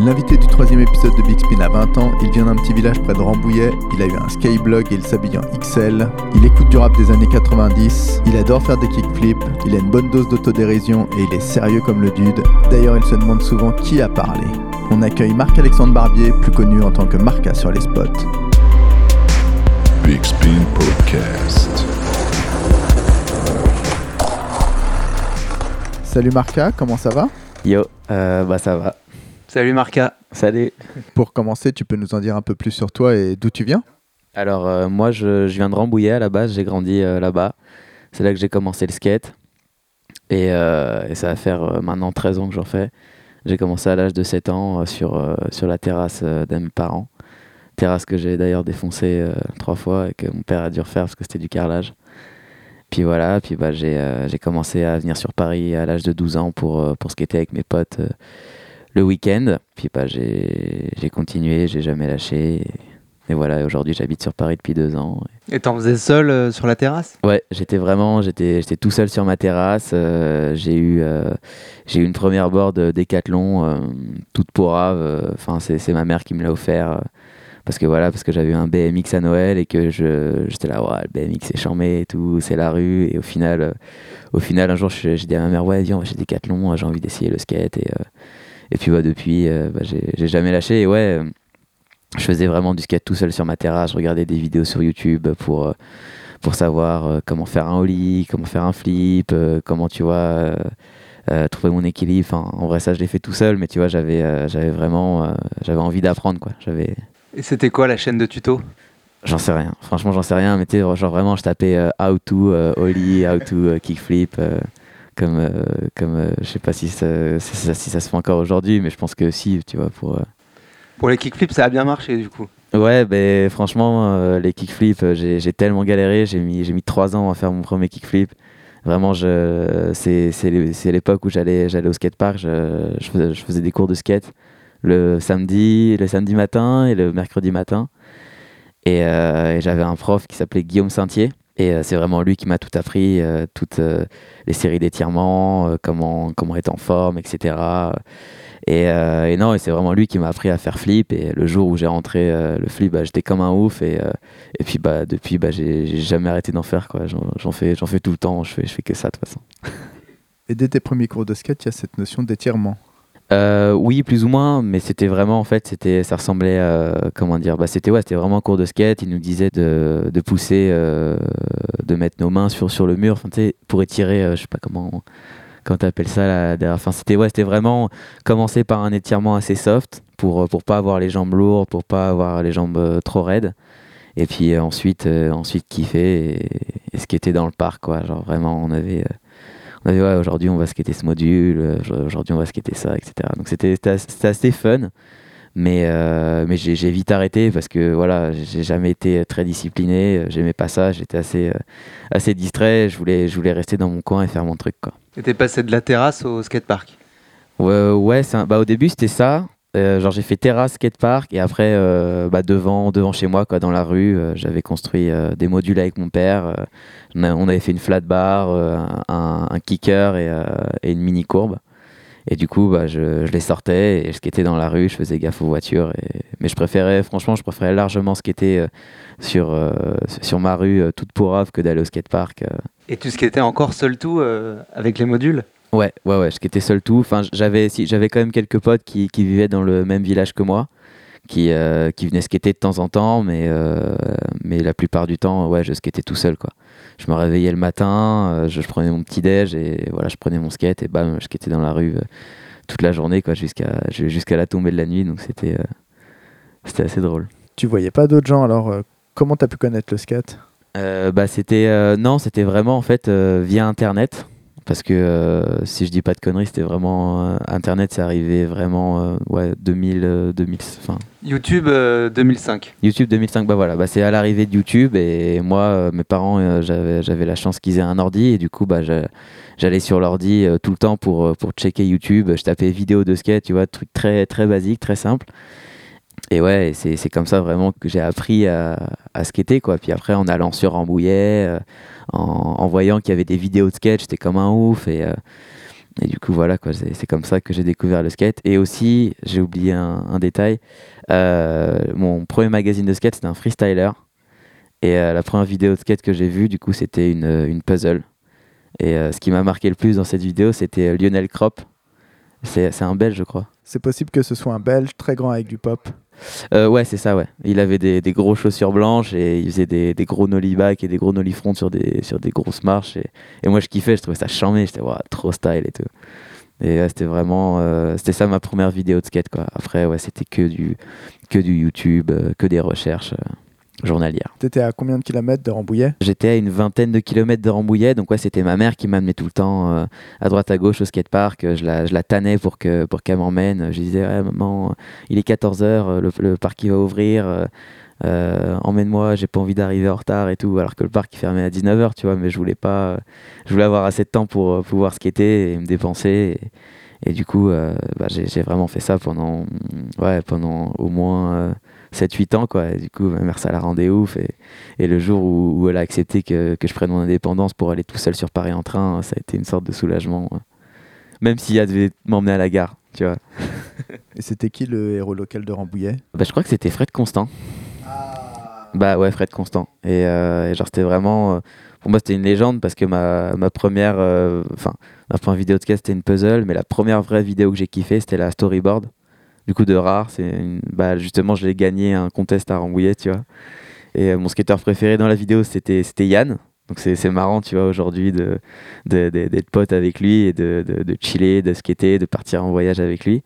L'invité du troisième épisode de Big Spin a 20 ans, il vient d'un petit village près de Rambouillet, il a eu un skyblog et il s'habille en XL, il écoute du rap des années 90, il adore faire des kickflips, il a une bonne dose d'autodérision et il est sérieux comme le dude. D'ailleurs il se demande souvent qui a parlé. On accueille Marc-Alexandre Barbier, plus connu en tant que Marca sur les spots. Big Spin Podcast. Salut Marca, comment ça va? Yo, euh, bah ça va. Salut Marca. Salut. Pour commencer, tu peux nous en dire un peu plus sur toi et d'où tu viens? Alors euh, moi je, je viens de Rambouillet à la base, j'ai grandi euh, là-bas. C'est là que j'ai commencé le skate. Et, euh, et ça va faire euh, maintenant 13 ans que j'en fais. J'ai commencé à l'âge de 7 ans euh, sur, euh, sur la terrasse euh, de mes parents. Terrasse que j'ai d'ailleurs défoncée euh, trois fois et que mon père a dû refaire parce que c'était du carrelage. Puis voilà, puis bah, j'ai euh, j'ai commencé à venir sur Paris à l'âge de 12 ans pour, euh, pour skater avec mes potes euh, le week-end. Puis bah, j'ai j'ai continué, j'ai jamais lâché. Et, et voilà, aujourd'hui j'habite sur Paris depuis deux ans. Et t'en faisais seul euh, sur la terrasse? Ouais, j'étais vraiment, j'étais, tout seul sur ma terrasse. euh, j'ai eu, euh, j'ai eu une première board Décathlon, toute pourrave. Enfin, c'est, c'est ma mère qui me l'a offert parce que voilà, parce que j'avais eu un BMX à Noël et que je, j'étais là, ouais, le BMX c'est charmé et tout, c'est la rue. Et au final, euh, au final, un jour, j'ai dit à ma mère, ouais, viens, chez Décathlon, j'ai envie d'essayer le skate. Et, euh, et puis bah, depuis, euh, bah, j'ai, jamais lâché. Et ouais. euh, je faisais vraiment du skate tout seul sur ma terrasse, je regardais des vidéos sur YouTube pour, euh, pour savoir comment faire un ollie, comment faire un flip, comment tu vois euh, trouver mon équilibre. Enfin, en vrai, ça, je l'ai fait tout seul, mais tu vois, j'avais euh, j'avais vraiment euh, j'avais envie d'apprendre quoi. J'avais Et c'était quoi la chaîne de tuto? J'en sais rien. Franchement, j'en sais rien. Mais tu sais, genre vraiment, je tapais how to ollie, how to kickflip. Comme, euh, comme euh, je sais pas si ça, si, ça, si ça se fait encore aujourd'hui, mais je pense que si, tu vois, pour. euh, Pour les kickflips, ça a bien marché du coup. Ouais, ben franchement, euh, les kickflips, j'ai j'ai tellement galéré. J'ai mis, j'ai mis trois ans à faire mon premier kickflip. Vraiment, je, c'est, c'est, l'é- c'est l'époque où j'allais, j'allais au skatepark. Je, je, faisais, je faisais des cours de skate le samedi, le samedi matin et le mercredi matin. Et, euh, et j'avais un prof qui s'appelait Guillaume Saintier. Et euh, c'est vraiment lui qui m'a tout appris, euh, toutes euh, les séries d'étirements, comment, comment être en forme, etc. Et, non, c'est vraiment lui qui m'a appris à faire flip. Et le jour où j'ai rentré le flip, bah, j'étais comme un ouf. Et, et puis bah, depuis, bah, j'ai jamais arrêté d'en faire. J'en fais, fais tout le temps. Je fais, je fais que ça de toute façon. Et dès tes premiers cours de skate, il y a cette notion d'étirement. Euh, oui, plus ou moins, mais c'était vraiment en fait, c'était, ça ressemblait, euh, comment dire, bah c'était ouais, c'était vraiment un cours de skate. Il nous disait de, de pousser, euh, de mettre nos mains sur sur le mur, enfin, pour étirer, euh, je sais pas comment, comment t'appelles ça là, derrière. Enfin, c'était ouais, c'était vraiment commencer par un étirement assez soft pour pour pas avoir les jambes lourdes, pour pas avoir les jambes trop raides. Et puis ensuite, ensuite kiffer et, et skater dans le parc, quoi. Genre vraiment, on avait on avait ouais, aujourd'hui on va skater ce module, euh, aujourd'hui on va skater ça, etc. Donc c'était c'était as- c'était assez fun, mais, euh, mais j'ai vite arrêté parce que voilà, j'ai jamais été très discipliné, j'aimais pas ça, j'étais assez, euh, assez distrait, je voulais, je voulais rester dans mon coin et faire mon truc. Quoi. Et t'es passé de la terrasse au skatepark? Ouais, ouais un- bah, au début c'était ça. Euh, genre j'ai fait terrasse, skatepark et après euh, bah, devant, devant chez moi quoi, dans la rue, euh, j'avais construit des modules avec mon père. on, avait fait une flat bar, un, kicker et, une mini courbe. Et du coup, bah, je, les sortais et je skatais dans la rue, je faisais gaffe aux voitures. Mais je préférais, franchement, je préférais largement skater sur, sur ma rue toute pourrave que d'aller au skatepark. Et tu skatais encore seul tout avec les modules? Ouais, ouais, ouais, je skatais seul tout. Enfin, j'avais, si, j'avais quand même quelques potes qui, qui vivaient dans le même village que moi, qui, euh, qui venaient skater de temps en temps, mais, euh, mais la plupart du temps, ouais, je skatais tout seul, quoi. Je me réveillais le matin, euh, je, je prenais mon petit déj et voilà, je prenais mon skate et bam, je skatais dans la rue toute la journée, quoi, jusqu'à, jusqu'à la tombée de la nuit. Donc c'était, c'était assez drôle. Tu voyais pas d'autres gens, alors comment t'as pu connaître le skate? Euh, bah c'était euh, non c'était vraiment en fait euh, via internet parce que euh, si je dis pas de conneries c'était vraiment euh, internet c'est arrivé vraiment euh, ouais 2000 euh, 2000 enfin. YouTube euh, 2005. YouTube 2005 bah voilà bah c'est à l'arrivée de YouTube et moi mes parents j'avais la chance qu'ils aient un ordi et du coup bah j'allais sur l'ordi tout le temps pour pour checker YouTube. Je tapais vidéo de skate tu vois truc très très basique très simple et ouais, c'est comme ça vraiment que j'ai appris à, à skater, quoi. Puis après, en allant sur Rambouillet, euh, en, en voyant qu'il y avait des vidéos de skate, j'étais comme un ouf. Et, euh, Et du coup, voilà, c'est comme ça que j'ai découvert le skate. Et aussi, j'ai oublié un, détail. euh, mon premier magazine de skate, c'était un freestyler. Et euh, la première vidéo de skate que j'ai vue, du coup, c'était une, une puzzle. Et ce qui m'a marqué le plus dans cette vidéo, c'était Lionel Krop. C'est c'est un Belge, je crois. C'est possible que ce soit un Belge très grand avec du pop. Euh, ouais, c'est ça, ouais. Il avait des, des gros chaussures blanches et il faisait des, des gros nollie back et des gros nollie front sur des, sur des grosses marches. Et, moi, je kiffais, je trouvais ça charmé. J'étais, trop style et tout. Et c'était vraiment, euh, c'était ça ma première vidéo de skate, quoi. Après, ouais, c'était que du, que du YouTube, euh, que des recherches euh, journalières. T'étais à combien de kilomètres de Rambouillet? J'étais à une vingtaine de kilomètres de Rambouillet, donc ouais, c'était ma mère qui m'amenait tout le temps euh, à droite à gauche au skatepark. Euh, Je la, je la tannais pour que pour qu'elle m'emmène. Je disais, ouais, maman, il est 14h, le, le parc il va ouvrir. euh, euh, emmène-moi, j'ai pas envie d'arriver en retard et tout, alors que le parc il fermait à 19h, tu vois, mais je voulais pas, je voulais avoir assez de temps pour euh, pouvoir skater et me dépenser. Et, et du coup, euh, bah, j'ai vraiment fait ça pendant, ouais, pendant au moins euh, 7-8 ans, quoi. Et du coup, ma mère, ça la rendait ouf. Et, et le jour où, où elle a accepté que, que je prenne mon indépendance pour aller tout seul sur Paris en train, ça a été une sorte de soulagement. ouais. Même si elle devait m'emmener à la gare, tu vois. Et c'était qui le héros local de Rambouillet? Bah, je crois que c'était Fred Constant. Bah ouais, Fred Constant. Et, euh, et genre, c'était vraiment. euh, pour moi, c'était une légende parce que ma, ma première. euh, Enfin, ma première vidéo de skate, c'était une puzzle. Mais la première vraie vidéo que j'ai kiffé, c'était la storyboard. Du coup, de rare. C'est une- bah, justement, je l'ai gagné un contest à Rambouillet, tu vois. Et euh, mon skater préféré dans la vidéo, c'était c'était Yann. Donc c'est marrant, tu vois, aujourd'hui, de, de- de- d'être pote avec lui et de, de, de chiller, de skater, de partir en voyage avec lui.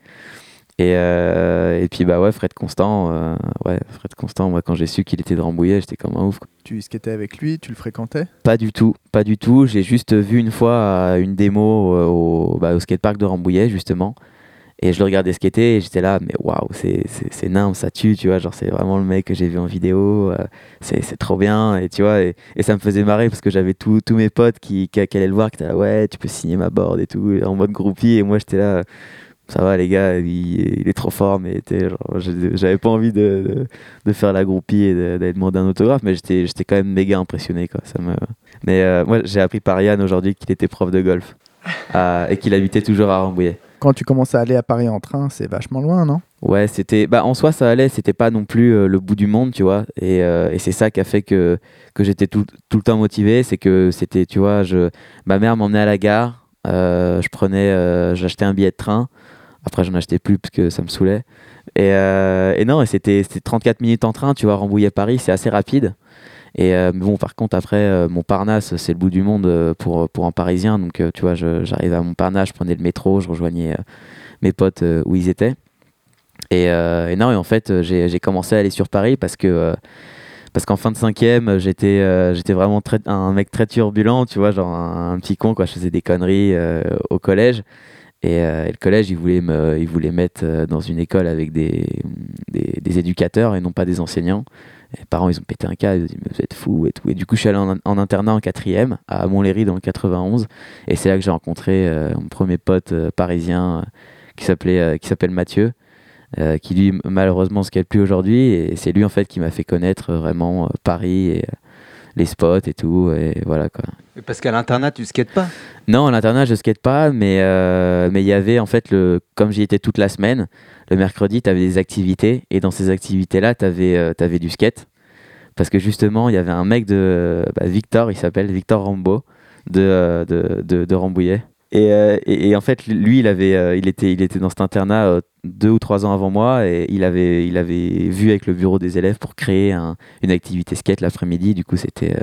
Et, euh, et puis, bah ouais, Fred Constant, euh, ouais, Fred Constant, moi, quand j'ai su qu'il était de Rambouillet, j'étais comme un ouf. quoi. Tu skatais avec lui Tu le fréquentais? Pas du tout, pas du tout. J'ai juste vu une fois une démo euh, au, bah, au skatepark de Rambouillet, justement. Et je le regardais skater et j'étais là, mais waouh, c'est, c'est, c'est nimble, ça tue, tu vois. Genre, c'est vraiment le mec que j'ai vu en vidéo. euh, c'est, c'est trop bien. Et tu vois, et, et ça me faisait marrer parce que j'avais tous mes potes qui, qui, qui allaient le voir, qui étaient là, ouais, tu peux signer ma board et tout, en mode groupie. Et moi, j'étais là, ça va, les gars, il, il est trop fort, mais j'avais pas envie de, de, de faire la groupie et de- d'aller demander un autographe, mais j'étais, j'étais quand même méga impressionné, quoi. Ça me... Mais euh, moi, j'ai appris par Yann aujourd'hui qu'il était prof de golf à- et qu'il habitait toujours à Rambouillet. Quand tu commences à aller à Paris en train, c'est vachement loin, non? Ouais, c'était. Bah, en soi, ça allait. C'était pas non plus euh, le bout du monde, tu vois. Et, euh, et c'est ça qui a fait que, que j'étais tout, tout le temps motivé. C'est que c'était, tu vois, je... ma mère m'emmenait à la gare. euh, je prenais, j'achetais un billet de train. Après, j'en achetais plus parce que ça me saoulait. Et, et non, c'était 34 minutes en train, tu vois, Rambouillet-Paris, c'est assez rapide. Et euh, bon, par contre, après, euh, Montparnasse, c'est le bout du monde euh, pour, pour un Parisien. Donc, euh, tu vois, j'arrivais à Montparnasse, je prenais le métro, je rejoignais mes potes où ils étaient. Et, non, et en fait, j'ai commencé à aller sur Paris parce que. parce qu'en fin de cinquième, j'étais j'étais vraiment très, un mec très turbulent, tu vois, genre un, petit con, quoi. Je faisais des conneries au collège. Et, euh, et le collège, il voulait me, il mettre euh, dans une école avec des, des, éducateurs et non pas des enseignants. Les parents, ils ont pété un câble, ils ont dit, mais vous êtes fous et tout. Et du coup, je suis allé en, internat en quatrième à Montlhéry dans le 91. Et c'est là que j'ai rencontré euh, mon premier pote parisien qui s'appelait, qui s'appelle Mathieu. qui lui malheureusement se calme plus aujourd'hui et c'est lui en fait qui m'a fait connaître vraiment Paris et les spots et tout et voilà quoi. Parce qu'à l'internat, tu skates pas? Non, à l'internat, je skate pas, mais euh, mais il y avait en fait le comme j'y étais toute la semaine, le mercredi, tu avais des activités et dans ces activités-là, tu avais du skate parce que justement, il y avait un mec de bah, Victor, il s'appelle Victor Rambo de euh, de, de, de Rambouillet. Et, euh, et, en fait, lui, il avait, euh, il était, il était dans cet internat euh, deux ou trois ans avant moi, et il avait, il avait vu avec le bureau des élèves pour créer un- une activité skate l'après-midi. Du coup, c'était,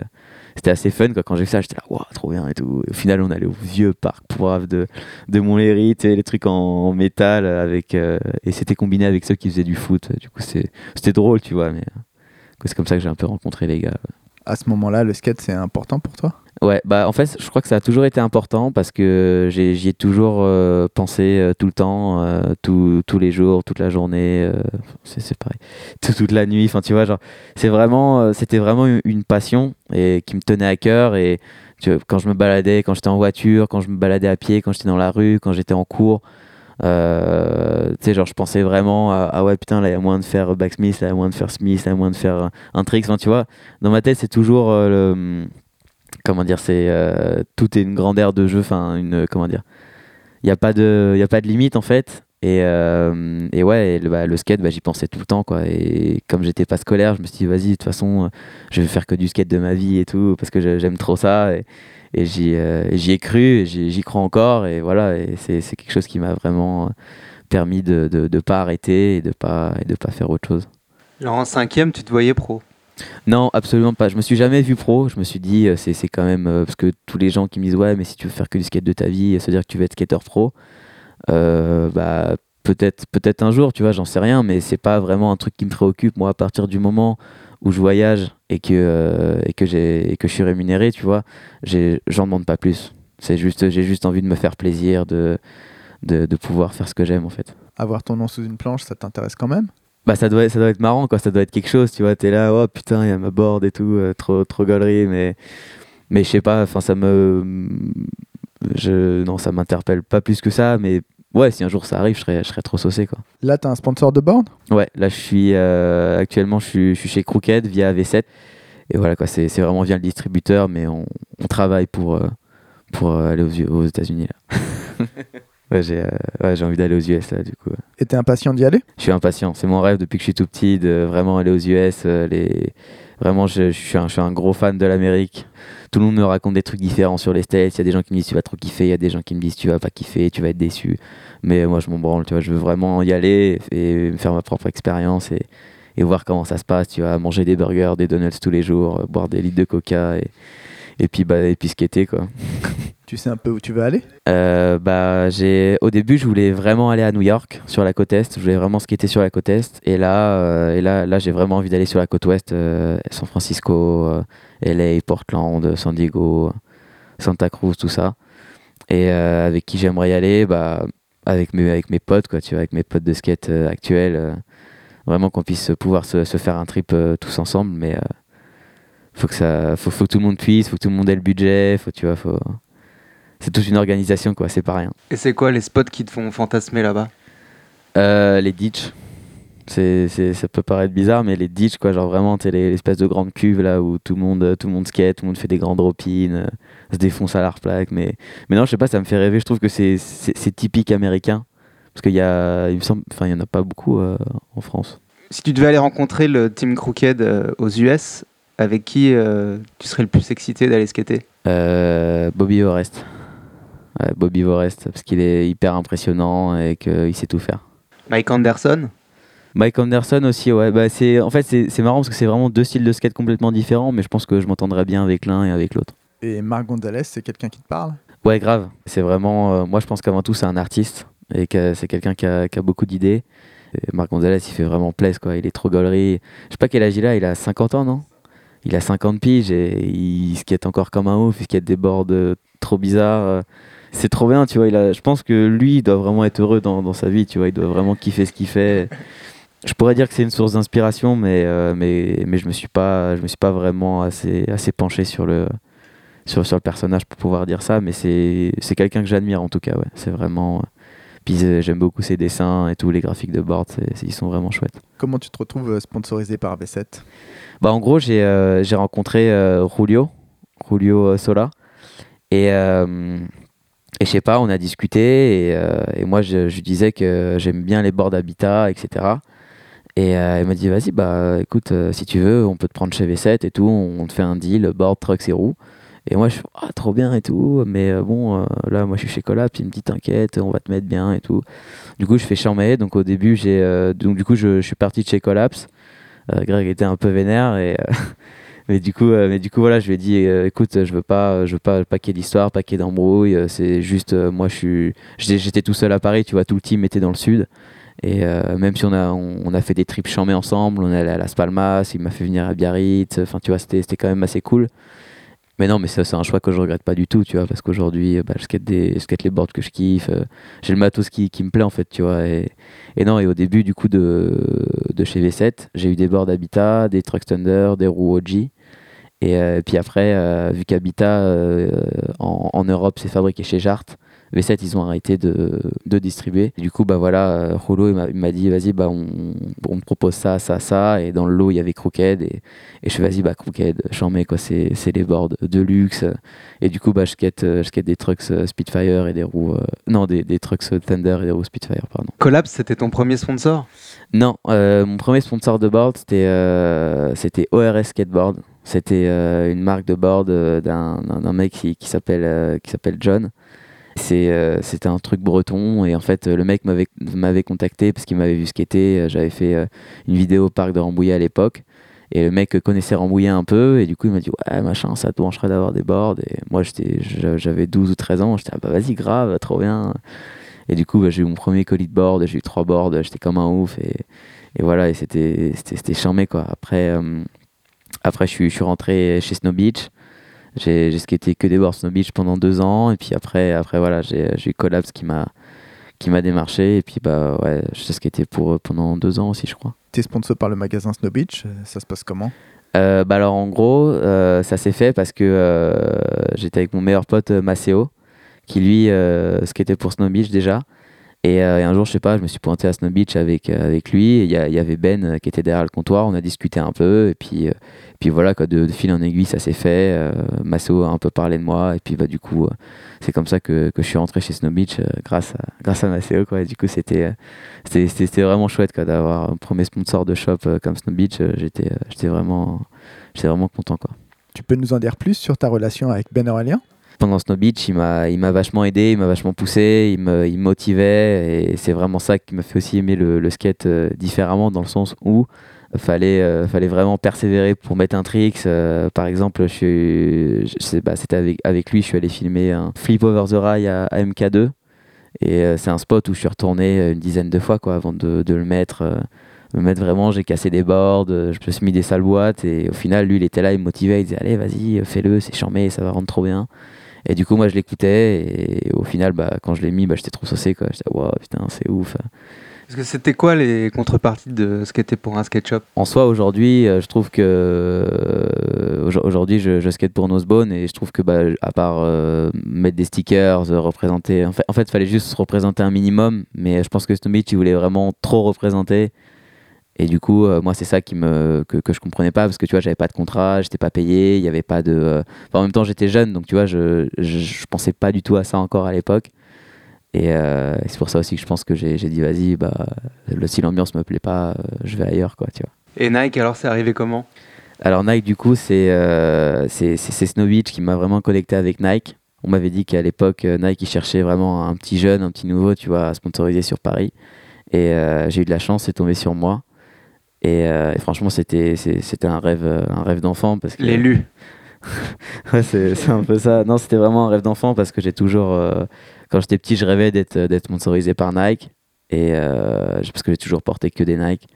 c'était assez fun quoi. quand j'ai vu ça j'étais là waouh trop bien et tout au final on allait au vieux parc pourrave de de Montlhéry les trucs en, métal avec et c'était combiné avec ceux qui faisaient du foot du coup c'était drôle tu vois mais c'est comme ça que j'ai un peu rencontré les gars À ce moment-là, le skate, c'est important pour toi? Ouais, bah en fait, je crois que ça a toujours été important parce que j'y ai toujours euh, pensé euh, tout le temps, euh, tous les jours, toute la journée, euh, c'est pareil, tout- toute la nuit. Enfin, tu vois, genre, c'est vraiment, c'était vraiment une, passion et qui me tenait à cœur. Et quand je me baladais, quand j'étais en voiture, quand je me baladais à pied, quand j'étais dans la rue, quand j'étais en cours. tu sais, genre, je pensais vraiment à, ah ouais, putain, là, il y a moyen de faire backsmith, là, il y a moyen de faire smith, là, il y a moyen de faire un. Enfin, tu vois, dans ma tête, c'est toujours le comment dire c'est euh, tout est une grande de jeu enfin une comment dire il n'y a, pas de- y a pas de limite en fait. Et, euh, et ouais, le, bah, le skate, bah, j'y pensais tout le temps. Quoi. Et comme j'étais pas scolaire, je me suis dit, vas-y, de toute façon, je vais faire que du skate de ma vie et tout, parce que j'ai- j'aime trop ça. Et, euh, j'y ai cru, j'y crois encore. Et voilà, et c'est quelque chose qui m'a vraiment permis de ne pas arrêter et de pas, et de pas faire autre chose. Alors en cinquième, tu te voyais pro? Non, absolument pas. Je me suis jamais vu pro. Je me suis dit, euh, c'est c'est quand même. euh, parce que tous les gens qui me disent, ouais, mais si tu veux faire que du skate de ta vie, se dire que tu veux être skater pro, euh, bah, peut-être peut-être un jour, tu vois, j'en sais rien, mais c'est pas vraiment un truc qui me préoccupe. Moi, à partir du moment où je voyage et que, et que, j'ai- et que je suis rémunéré, tu vois, j'ai- j'en demande pas plus. C'est juste, j'ai juste envie de me faire plaisir, de, de pouvoir faire ce que j'aime, en fait. Avoir ton nom sous une planche, ça t'intéresse quand même? Bah ça doit, ça doit être marrant quoi, ça doit être quelque chose, tu vois, t'es là, oh putain, il y a ma board et tout, euh, trop, trop gaulerie, mais, mais je sais pas, enfin ça me... Je, non, ça m'interpelle pas plus que ça, mais ouais, si un jour ça arrive, je serais, je serais trop saucé quoi. Là, t'as un sponsor de board? Ouais, là je suis, euh, actuellement je suis, je suis chez Crooked via V7, et voilà quoi, c'est c'est vraiment via le distributeur, mais on, on travaille pour, euh, pour aller aux, aux États-Unis là. ouais, j'ai euh, ouais, envie d'aller aux US là du coup. Et t'es impatient d'y aller? Je suis impatient. C'est mon rêve depuis que je suis tout petit de vraiment aller aux US. euh, les... Vraiment, je, je suis un, je suis un gros fan de l'Amérique. Tout le monde me raconte des trucs différents sur les States. Il y a des gens qui me disent tu vas trop kiffer. Il y a des gens qui me disent tu vas pas kiffer, tu vas être déçu. Mais moi, je m'en branle. Tu vois, je veux vraiment y aller et me faire ma propre expérience et, et voir comment ça se passe. Tu vois, manger des burgers, des donuts tous les jours, boire des litres de coca et, et puis bah, et puis skater quoi. Tu sais un peu où tu veux aller? Euh, bah, j'ai au début je voulais vraiment aller à New York sur la côte est. Je voulais vraiment skater sur la côte est. Et là euh, et là là j'ai vraiment envie d'aller sur la côte ouest euh, San Francisco LA Portland San Diego Santa Cruz tout ça. Et avec qui j'aimerais y aller bah avec mes avec mes potes quoi tu vois avec mes potes de skate actuels vraiment qu'on puisse pouvoir se, se faire un trip tous ensemble. Mais faut que ça faut, faut que tout le monde puisse faut que tout le monde ait le budget faut tu vois faut c'est toute une organisation quoi c'est pas rien. Et c'est quoi les spots qui te font fantasmer là-bas? Euh, les ditches. C'est, c'est, ça peut paraître bizarre mais les ditches quoi genre vraiment t'es les- l'espèce de grande cuve là où tout le monde tout le monde skate tout le monde fait des grands drop-in euh, se défonce à l'arc plaque mais mais non je sais pas ça me fait rêver. Je trouve que c'est, c'est, c'est typique américain. Parce qu'il y a il me semble enfin il y en a pas beaucoup euh, en France. Si tu devais aller rencontrer le team Crooked euh, aux US, avec qui euh, tu serais le plus excité d'aller skater? Euh, Bobby Orest Ouais, Bobby Vorest parce qu'il est hyper impressionnant et qu'il sait tout faire Mike Anderson? Mike Anderson aussi, ouais. Bah, c'est, en fait, c'est, marrant parce que c'est vraiment deux styles de skate complètement différents, mais je pense que je m'entendrais bien avec l'un et avec l'autre. Et Marc Gonzalez, c'est quelqu'un qui te parle? Ouais, grave. C'est vraiment. euh, moi, je pense qu'avant tout, c'est un artiste et que c'est quelqu'un qui a, qui a beaucoup d'idées. Marc Gonzalez, il fait vraiment plaisir, quoi. Il est trop gaulerie. Je sais pas quel âge il a, il a 50 ans, non? Il a 50 piges et il skate encore comme un ouf, il skate des boards trop bizarres. euh. C'est trop bien, tu vois. Je pense que lui, il doit vraiment être heureux dans, sa vie, tu vois. Il doit vraiment kiffer ce qu'il fait. Je pourrais dire que c'est une source d'inspiration, mais, euh, mais, mais je me suis pas, me suis pas vraiment assez, assez penché sur le, sur, sur le personnage pour pouvoir dire ça, mais c'est c'est quelqu'un que j'admire en tout cas, ouais. C'est vraiment. Puis euh, j'aime beaucoup ses dessins et tous les graphiques de board, ils sont vraiment chouettes. Comment tu te retrouves euh, sponsorisé par V7 Bah, en gros, j'ai euh, rencontré euh, Julio, Julio Sola. Et, et je sais pas, on a discuté. Et, et moi, je, je disais que j'aime bien les boards d'habitat, etc. Et euh, il m'a dit, vas-y, bah écoute, euh, si tu veux, on peut te prendre chez V7 et tout. On te fait un deal, board, trucks et roues. Et moi, je suis, ah, trop bien et tout. Mais euh, bon, euh, là, moi, je suis chez Collapse. Il me dit, t'inquiète, on va te mettre bien et tout. Du coup, je fais charmer. Donc, au début, j'ai, euh, donc, du coup, je, je suis parti de chez Collapse. Greg était un peu vénère et mais du coup mais du coup voilà je lui ai dit écoute je veux pas je veux pas ait d'histoire ait d'embrouille euh, c'est juste moi je suis j'étais tout seul à Paris tu vois tout le team était dans le sud et même si on a on, a fait des trips chambés ensemble on est allé à Las Palmas il m'a fait venir à Biarritz enfin tu vois c'était quand même assez cool mais non mais c'est un choix que je regrette pas du tout tu vois parce qu'aujourd'hui euh, bah, je skate des je skate les boards que je kiffe euh, j'ai le matos qui, qui me plaît en fait tu vois et, et non, et au début du coup de, de chez V7, j'ai eu des boards Habitat, des Truck Thunder, des roues OG. Et euh, puis après, vu qu'Habitat en, en Europe c'est fabriqué chez Jart, V7 ils ont arrêté de, de distribuer. Et du coup bah voilà, euh, Rouleau il m'a- dit vas-y bah on, on te propose ça, ça, ça et dans le lot il y avait Crooked et, et je fais vas-y bah Crooked, j'en mets quoi, c'est les boards de luxe et du coup bah je skate, euh, je des trucks euh, Spitfire et des roues euh, non des, des trucks Thunder et des roues Spitfire pardon. Collapse, c'était ton premier sponsor? Non, euh, mon premier sponsor de board, c'était euh, ORS Skateboard. C'était une marque de board d'un mec qui, qui s'appelle qui s'appelle John. Euh, c'était un truc breton et en fait euh, le mec m'avait contacté parce qu'il m'avait vu skater. Euh, J'avais fait une vidéo au parc de Rambouillet à l'époque et le mec connaissait Rambouillet un peu et du coup il m'a dit ouais machin ça te brancherait d'avoir des boards et moi j'avais 12 ou 13 ans j'étais ah, bah vas-y grave trop bien et du coup bah, j'ai eu mon premier colis de board j'ai eu trois boards j'étais comme un ouf et, et voilà et c'était charmé quoi après après je suis je suis rentré chez Snow Beach j'ai skaté que des boards Snow Beach pendant deux ans et puis après après voilà j'ai eu Collapse qui m'a qui m'a démarché et puis bah ouais j'ai skaté pour eux pendant deux ans aussi je crois T'es sponsor par le magasin Snow Beach, euh, ça se passe comment? Euh, bah alors en gros, euh, ça s'est fait parce que euh, j'étais avec mon meilleur pote Maceo, qui lui skatait pour Snow Beach déjà. Et, euh, et un jour, je sais pas, je me suis pointé à Snow Beach avec, euh, avec lui. Il y, avait Ben euh, qui était derrière le comptoir. On a discuté un peu. Et puis, puis voilà, quoi, de, fil en aiguille, ça s'est fait. Maceo a un peu parlé de moi. Et puis bah, du coup, c'est comme ça que, que je suis rentré chez Snow Beach grâce, à, grâce à Maceo. Quoi. Et du coup, c'était c'était- vraiment chouette d'avoir un premier sponsor de shop comme Snow Beach. J'étais j'étais vraiment, vraiment content. Quoi. Tu peux nous en dire plus sur ta relation avec Ben Aurélien? Pendant Snow Beach, il m'a, il m'a vachement aidé, il m'a vachement poussé, il me, il motivait et c'est vraiment ça qui m'a fait aussi aimer le, le skate euh, différemment dans le sens où fallait, euh, fallait vraiment persévérer pour mettre un trick. Euh, par exemple, je c'était avec, avec lui, je suis allé filmer un flip over the rail à, à MK2 et c'est un spot où je suis retourné une dizaine de fois quoi, avant de, de le mettre. me mettre vraiment, j'ai cassé des boards, je me suis mis des sales boîtes et au final, lui, il était là, il me motivait, il disait allez, vas-y, fais-le, c'est charmé, ça va rendre trop bien. Et du coup, moi, je l'écoutais et au final, bah, quand je l'ai mis, bah, j'étais trop saucé. Quoi. J'étais, waouh, putain, c'est ouf. Parce que c'était quoi les contreparties de skater pour un skate shop En soi, aujourd'hui, euh, je trouve que. euh, aujourd- aujourd'hui, je, je skate pour Nosebone et je trouve que, bah, à part euh, mettre des stickers, représenter. En fait, en fait, il fallait juste se représenter un minimum, mais je pense que Snow Beach, il voulait vraiment trop représenter. Et du coup, euh, moi, c'est ça qui me, que, que je comprenais pas parce que tu vois, j'avais pas de contrat, j'étais pas payé, il y avait pas de. euh, enfin, en même temps, j'étais jeune, donc tu vois, je, je, je pensais pas du tout à ça encore à l'époque. Et euh, c'est pour ça aussi que je pense que j'ai dit, vas-y, bah, le, si l'ambiance me plaît pas, je vais ailleurs, quoi, tu vois. Et Nike, alors c'est arrivé comment? Alors Nike, du coup, c'est Snow Beach qui m'a vraiment connecté avec Nike. On m'avait dit qu'à l'époque, Nike, il cherchait vraiment un petit jeune, un petit nouveau, tu vois, à sponsoriser sur Paris. Et j'ai eu de la chance, c'est tombé sur moi. Et, euh, et franchement, c'était c'était un rêve, euh, un rêve d'enfant parce que L'élu. Ouais, c'est c'est un peu ça. Non, c'était vraiment un rêve d'enfant parce que j'ai toujours, euh, quand j'étais petit, je rêvais d'être d'être sponsorisé par Nike et parce que j'ai toujours porté que des Nike.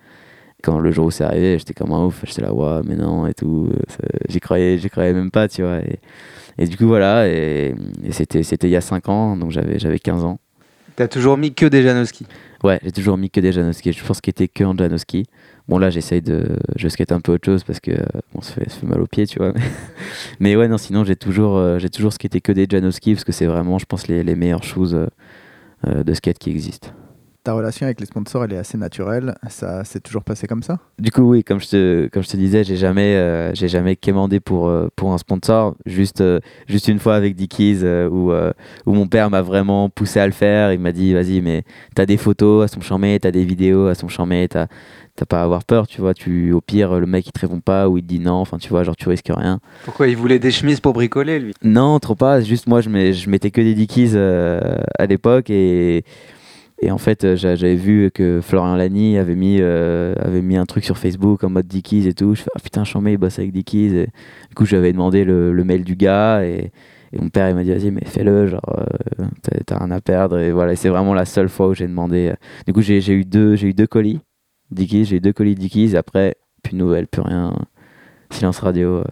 Quand le jour où c'est arrivé, j'étais comme un ouf. J'étais là, ouais, mais non et tout. J'y croyais, j'y croyais même pas, tu vois. Et, et du coup, voilà. Et, et c'était c'était il y a 5 ans, donc j'avais j'avais 15 ans. T'as toujours mis que des Janoski. Ouais, j'ai toujours mis que des Janoski. Je pense qu'il était que en Janoski. Bon, là, j'essaye de. Je skate un peu autre chose parce que euh, bon, ça, fait, ça fait mal aux pieds, tu vois. Mais ouais, non, sinon, j'ai toujours, euh, toujours skaté que des Janoski parce que c'est vraiment, je pense, les, meilleures choses euh, de skate qui existent. Ta relation avec les sponsors, elle est assez naturelle. Ça s'est toujours passé comme ça? Du coup, oui, comme je te, comme je te disais, j'ai jamais, euh, j'ai jamais quémandé pour, euh, pour un sponsor. Juste, euh, juste une fois avec Dickies euh, où, euh, où mon père m'a vraiment poussé à le faire. Il m'a dit, vas-y, mais t'as des photos à son chammet, t'as des vidéos à son chammet, t'as t'as pas à avoir peur, tu vois. Tu, au pire, le mec il te répond pas ou il te dit non. Enfin, tu vois, genre tu risques rien. Pourquoi il voulait des chemises pour bricoler, lui? Non, trop pas. Juste moi, je, mets- je mettais que des Dickies euh, à l'époque et, et en fait, euh, j'a- j'avais vu que Florian Lani avait mis, euh, avait mis un truc sur Facebook en mode Dickies et tout. Je fais ah putain, Chambé, il bosse avec Dickies. Du coup, j'avais demandé le, le mail du gars et, mon père il m'a dit vas-y, mais fais-le, genre euh, t'as- rien à perdre. Et voilà, c'est vraiment la seule fois où j'ai demandé. euh. Du coup, j'ai eu deux, eu deux colis Dickies, j'ai eu deux colis Dickies. Après, plus de nouvelles, plus rien. Silence radio.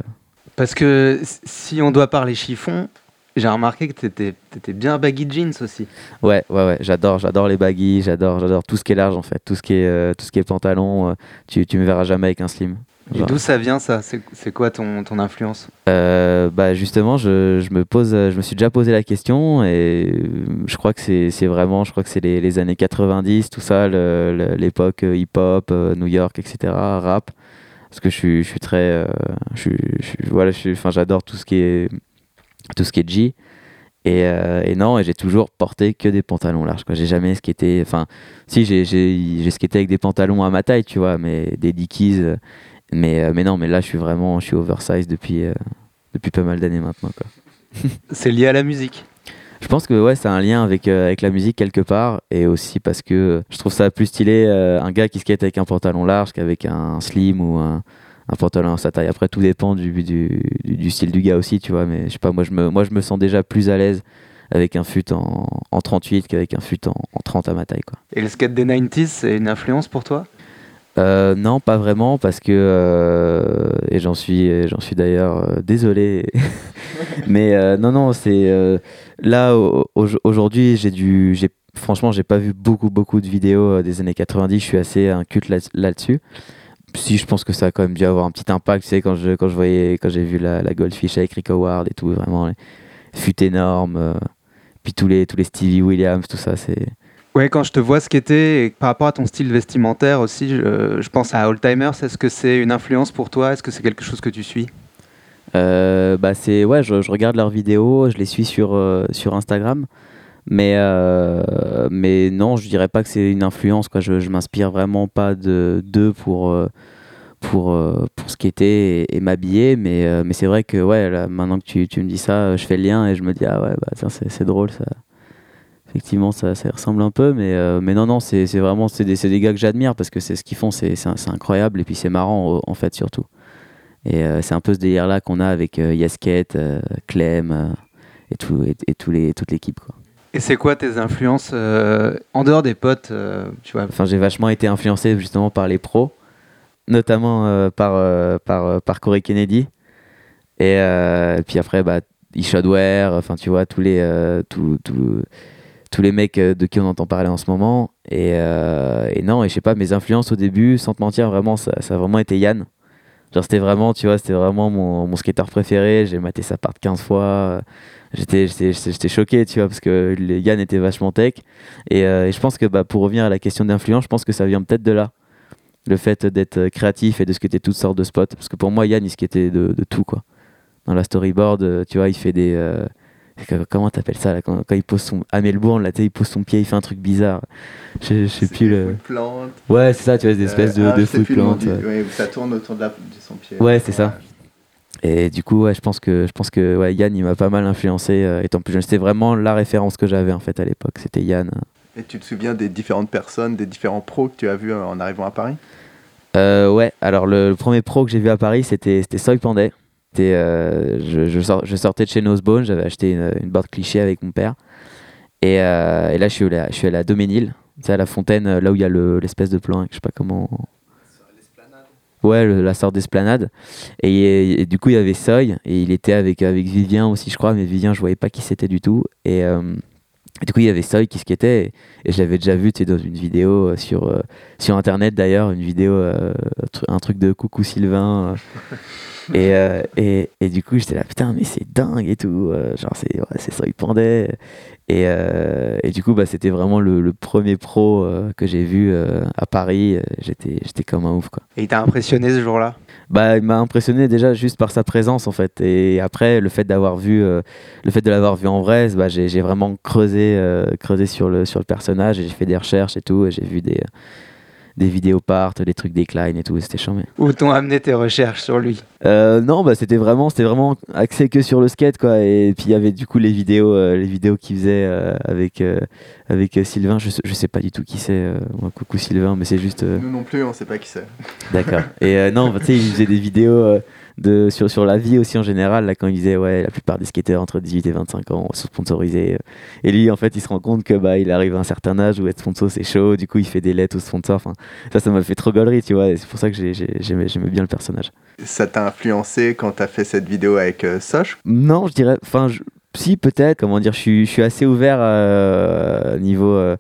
Parce que si on doit parler chiffon, j'ai remarqué que t'étais étais bien baggy jeans aussi. Ouais, ouais, ouais, j'adore, j'adore les baggy, j'adore, j'adore tout ce qui est large en fait, tout ce qui est, euh, tout ce qui est pantalon. euh, tu, tu me verras jamais avec un slim. Et d'où ça vient ça? C'est quoi ton, ton influence? Euh, bah justement, je, je me pose, je me suis déjà posé la question et je crois que c'est vraiment, je crois que c'est les, les années 90, tout ça, l'époque hip-hop, New York, etc., rap. Parce que je suis, je suis très, je je voilà, enfin, j'adore tout ce qui est, tout ce qui est G. Et, euh, et non, et j'ai toujours porté que des pantalons larges. Quoi. J'ai jamais skaté. Enfin, si j'ai, skaté avec des pantalons à ma taille, tu vois, mais des Dickies. euh, Mais, euh, mais non, mais là, je suis vraiment, je suis oversize depuis, euh, depuis pas mal d'années maintenant. C'est lié à la musique. Je pense que ouais, c'est un lien avec, euh, avec la musique quelque part, et aussi parce que euh, je trouve ça plus stylé euh, un gars qui skate avec un pantalon large qu'avec un slim ou un, un pantalon à sa taille. Après, tout dépend du, du, style du gars aussi, tu vois, mais je sais pas, moi je me, moi, je me sens déjà plus à l'aise avec un fut en, en 38 qu'avec un fut en, en 30 à ma taille. Quoi. Et le skate des 90s, c'est une influence pour toi? Euh, non, pas vraiment, parce que euh, et j'en suis, j'en suis d'ailleurs euh, désolé. Mais non, non, c'est là au- au- aujourd'hui, j'ai dû, j'ai franchement, j'ai pas vu beaucoup, beaucoup de vidéos des années 90. Je suis assez inculte là- là-dessus. Si, je pense que ça a quand même dû avoir un petit impact. Tu sais, quand je, quand je voyais, quand j'ai vu la, la Goldfish avec Rick Howard et tout, vraiment, les fut énorme. euh, puis tous les, tous les Stevie Williams, tout ça, c'est. Ouais, quand je te vois skater, et par rapport à ton style vestimentaire aussi, je, je pense à Oldtimers. Est-ce que c'est une influence pour toi? Est-ce que c'est quelque chose que tu suis? Euh, bah c'est ouais, je, je regarde leurs vidéos, je les suis sur euh, sur Instagram, mais euh, mais non, je dirais pas que c'est une influence quoi. Je, je m'inspire vraiment pas de d'eux pour euh, pour euh, pour skater et, et m'habiller, mais mais c'est vrai que ouais, là, maintenant que tu, tu me dis ça, je fais le lien et je me dis ah ouais bah c'est drôle ça. Effectivement, ça, ça ressemble un peu, mais, mais non, non, c'est vraiment c'est des, des gars que j'admire parce que c'est ce qu'ils font, c'est incroyable et puis c'est marrant en fait surtout. Et c'est un peu ce délire-là qu'on a avec Yasket, Clem et, tout, et, et tous les, toute l'équipe. Quoi. Et c'est quoi tes influences euh, en dehors des potes euh, Tu vois? Enfin, j'ai vachement été influencé justement par les pros, notamment euh, par, par, par Corey Kennedy. Et, puis après, bah, Ishadware, enfin, tu vois, tous les, tous, tous- tous les mecs de qui on entend parler en ce moment. Et, et non, et je sais pas, mes influences au début, sans te mentir, vraiment, ça, ça a vraiment été Yann. Genre, c'était vraiment, tu vois, c'était vraiment mon, mon skater préféré. J'ai maté sa part 15 fois. J'étais, j'étais, choqué, tu vois, parce que les Yann était vachement tech. Et, euh, et je pense que bah, pour revenir à la question d'influence, je pense que ça vient peut-être de là. Le fait d'être créatif et de skater toutes sortes de spots. Parce que pour moi, Yann, il skatait de, de tout, quoi. Dans la storyboard, euh, tu vois, il fait des. euh, comment t'appelles ça là, quand, quand il pose son. À Melbourne, là, il pose son pied, il fait un truc bizarre. Je, je sais plus le. Plante. Ouais, c'est ça, tu vois, des espèces de, ah, de du- ouais. ouais, ça tourne autour de, la, de son pied. Ouais, c'est ça. Et du coup, ouais, je pense que, je pense que ouais, Yann, il m'a pas mal influencé euh, étant plus jeune. C'était vraiment la référence que j'avais en fait à l'époque. C'était Yann. Et tu te souviens des différentes personnes, des différents pros que tu as vus euh, en arrivant à Paris? Euh, ouais, alors le, le premier pro que j'ai vu à Paris, c'était Soy Panday. C'était, euh, je, je, sor- je sortais de chez Nosebone, j'avais acheté une, une board cliché avec mon père. Et, euh, et là, je suis, allé à, je suis allé à Doménil, à la fontaine, là où il y a le- l'espèce de plan, je sais pas comment. Ouais, la sorte d'esplanade. Et, du coup, il y avait Soy, et il était avec, avec Vivien aussi, je crois, mais Vivien, je voyais pas qui c'était du tout. Et, euh, du coup, il y avait Soy qui skatait, et, et je l'avais déjà vu tu dans une vidéo euh, sur, euh, sur internet d'ailleurs, une vidéo, un truc de Coucou Sylvain. et, et, et du coup, j'étais là, putain, mais c'est dingue et tout. genre, c'est ouais, Soy Pandey. Et, euh, et du coup, bah, c'était vraiment le, le premier pro euh, que j'ai vu euh, à Paris. J'étais j'étais comme un ouf, quoi. Et il t'a impressionné ce jour-là? Bah, il m'a impressionné déjà juste par sa présence en fait. Et après, le fait d'avoir vu, le fait de l'avoir vu en vrai, bah, j'ai j'ai vraiment creusé, creusé sur le sur le personnage et j'ai fait des recherches et tout. Et j'ai vu des des vidéos part, des trucs décline et tout. et C'était charmé. Où t'ont amené tes recherches sur lui? Euh, non, bah c'était vraiment, c'était vraiment axé que sur le skate quoi. Et puis il y avait du coup les vidéos, euh, les vidéos qu'il faisait euh, avec euh, avec euh, Sylvain. Je, sais- je sais pas du tout qui c'est. euh, coucou Sylvain, mais c'est juste. euh, Nous non plus, on sait pas qui c'est. D'accord. Et euh, non, bah, tu sais, il faisait des vidéos euh, de, sur, sur la vie aussi en général, là, quand il disait, ouais, la plupart des skateurs entre 18 et 25 ans sont sponsorisés. euh. Et lui, en fait, il se rend compte que bah, il arrive à un certain âge où être sponsor, c'est chaud. Du coup, il fait des lettres aux sponsors. Enfin, ça, ça m'a fait trop gaulerie, tu vois. C'est pour ça que j'ai- j'ai- j'aimais bien le personnage. Ça t'a influencé quand t'as fait cette vidéo avec euh, Soch? Non, je dirais. Enfin, si, peut-être. Comment dire, je suis, je suis assez ouvert euh, niveau. euh,